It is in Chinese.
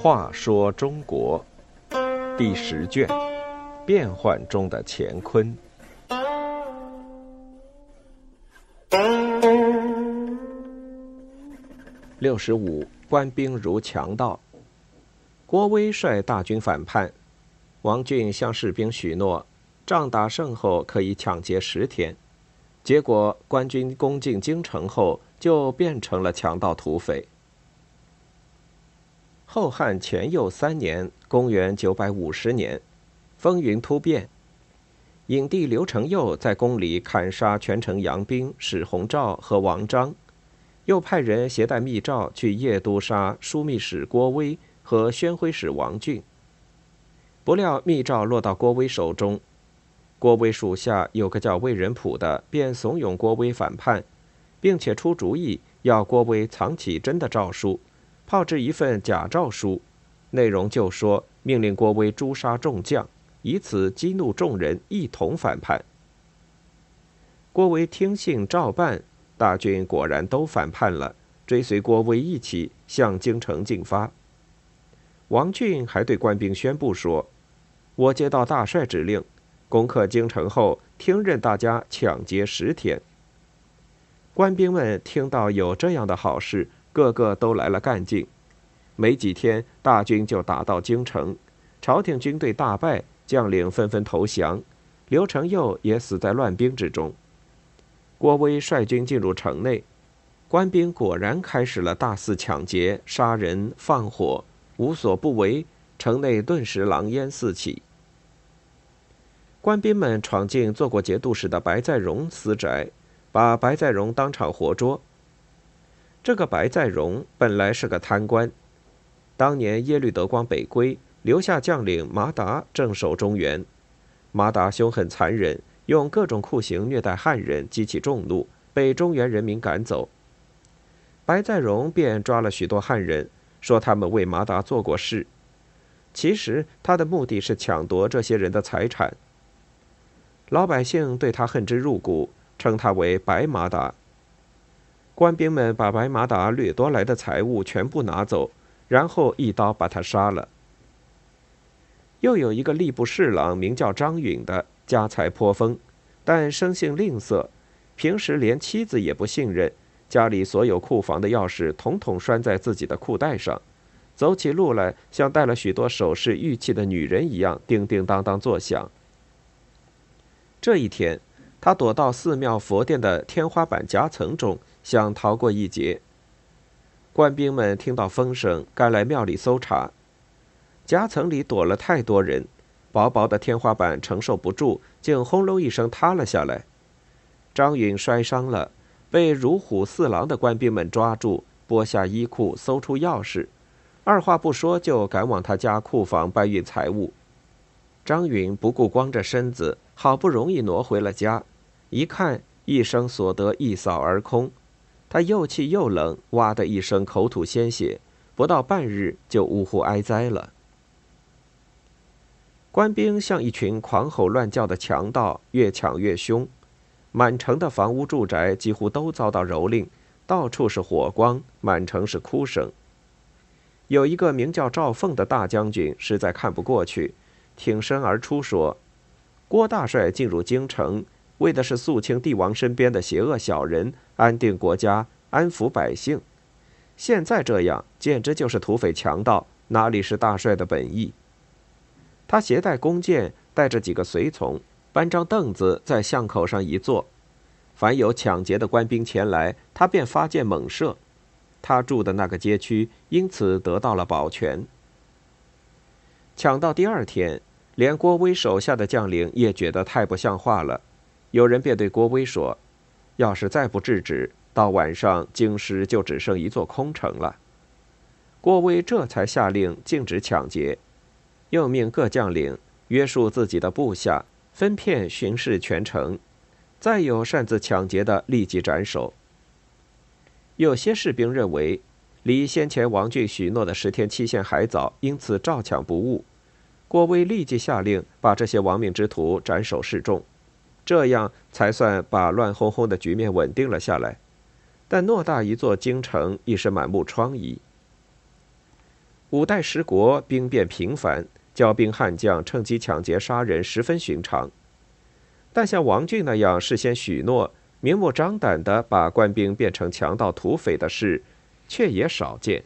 话说中国第十卷：变幻中的乾坤。六十五，官兵如强盗。郭威率大军反叛，王俊向士兵许诺，仗打胜后可以抢劫十天。结果官军攻进京城后，就变成了强盗土匪。后汉乾佑三年（公元950年），风云突变，影帝刘承佑在宫里砍杀权臣杨兵、史弘肇和王章。又派人携带密诏去夜都杀枢密使郭威和宣徽使王俊。不料密诏落到郭威手中，郭威属下有个叫魏仁溥的，便怂恿郭威反叛，并且出主意要郭威藏起真的诏书，炮制一份假诏书，内容就说命令郭威诛杀众将，以此激怒众人一同反叛。郭威听信照办。大军果然都反叛了，追随郭威一起向京城进发。王俊还对官兵宣布说：“我接到大帅指令，攻克京城后，听任大家抢劫十天。”官兵们听到有这样的好事，个个都来了干劲。没几天，大军就打到京城，朝廷军队大败，将领纷纷投降，刘承佑也死在乱兵之中。郭威率军进入城内，官兵果然开始了大肆抢劫、杀人、放火，无所不为，城内顿时狼烟四起。官兵们闯进做过节度使的白在荣私宅，把白在荣当场活捉。这个白在荣本来是个贪官，当年耶律德光北归，留下将领马达镇守中原，马达凶狠残忍。用各种酷刑虐待汉人，激起众怒，被中原人民赶走。白在荣便抓了许多汉人，说他们为马达做过事。其实他的目的是抢夺这些人的财产。老百姓对他恨之入骨，称他为白马达。官兵们把白马达掠夺来的财物全部拿走，然后一刀把他杀了。又有一个吏部侍郎，名叫张允的。家财颇丰，但生性吝啬，平时连妻子也不信任。家里所有库房的钥匙统统拴在自己的裤带上，走起路来像带了许多首饰玉器的女人一样，叮叮当当作响。这一天，他躲到寺庙佛殿的天花板夹层中，想逃过一劫。官兵们听到风声，赶来庙里搜查，夹层里躲了太多人。薄薄的天花板承受不住，竟轰隆一声塌了下来。张允摔伤了，被如虎似狼的官兵们抓住，剥下衣裤，搜出钥匙，二话不说就赶往他家库房搬运财物。张允不顾光着身子，好不容易挪回了家，一看一生所得一扫而空，他又气又冷，哇的一声口吐鲜血，不到半日就呜呼哀哉了。官兵像一群狂吼乱叫的强盗，越抢越凶。满城的房屋住宅几乎都遭到蹂躏，到处是火光，满城是哭声。有一个名叫赵凤的大将军实在看不过去，挺身而出说：“郭大帅进入京城，为的是肃清帝王身边的邪恶小人，安定国家，安抚百姓。现在这样，简直就是土匪强盗，哪里是大帅的本意？”他携带弓箭，带着几个随从，搬张凳子在巷口上一坐。凡有抢劫的官兵前来，他便发箭猛射。他住的那个街区因此得到了保全。抢到第二天，连郭威手下的将领也觉得太不像话了。有人便对郭威说：“要是再不制止，到晚上京师就只剩一座空城了。”郭威这才下令禁止抢劫。又命各将领约束自己的部下，分片巡视全城。再有擅自抢劫的，立即斩首。有些士兵认为，离先前王俊许诺的十天期限还早，因此照抢不误。郭威立即下令把这些亡命之徒斩首示众。这样才算把乱哄哄的局面稳定了下来。但偌大一座京城已是满目疮痍。五代十国兵变频繁，骄兵悍将趁机抢劫杀人，十分寻常。但像王俊那样事先许诺、明目张胆的把官兵变成强盗土匪的事，却也少见。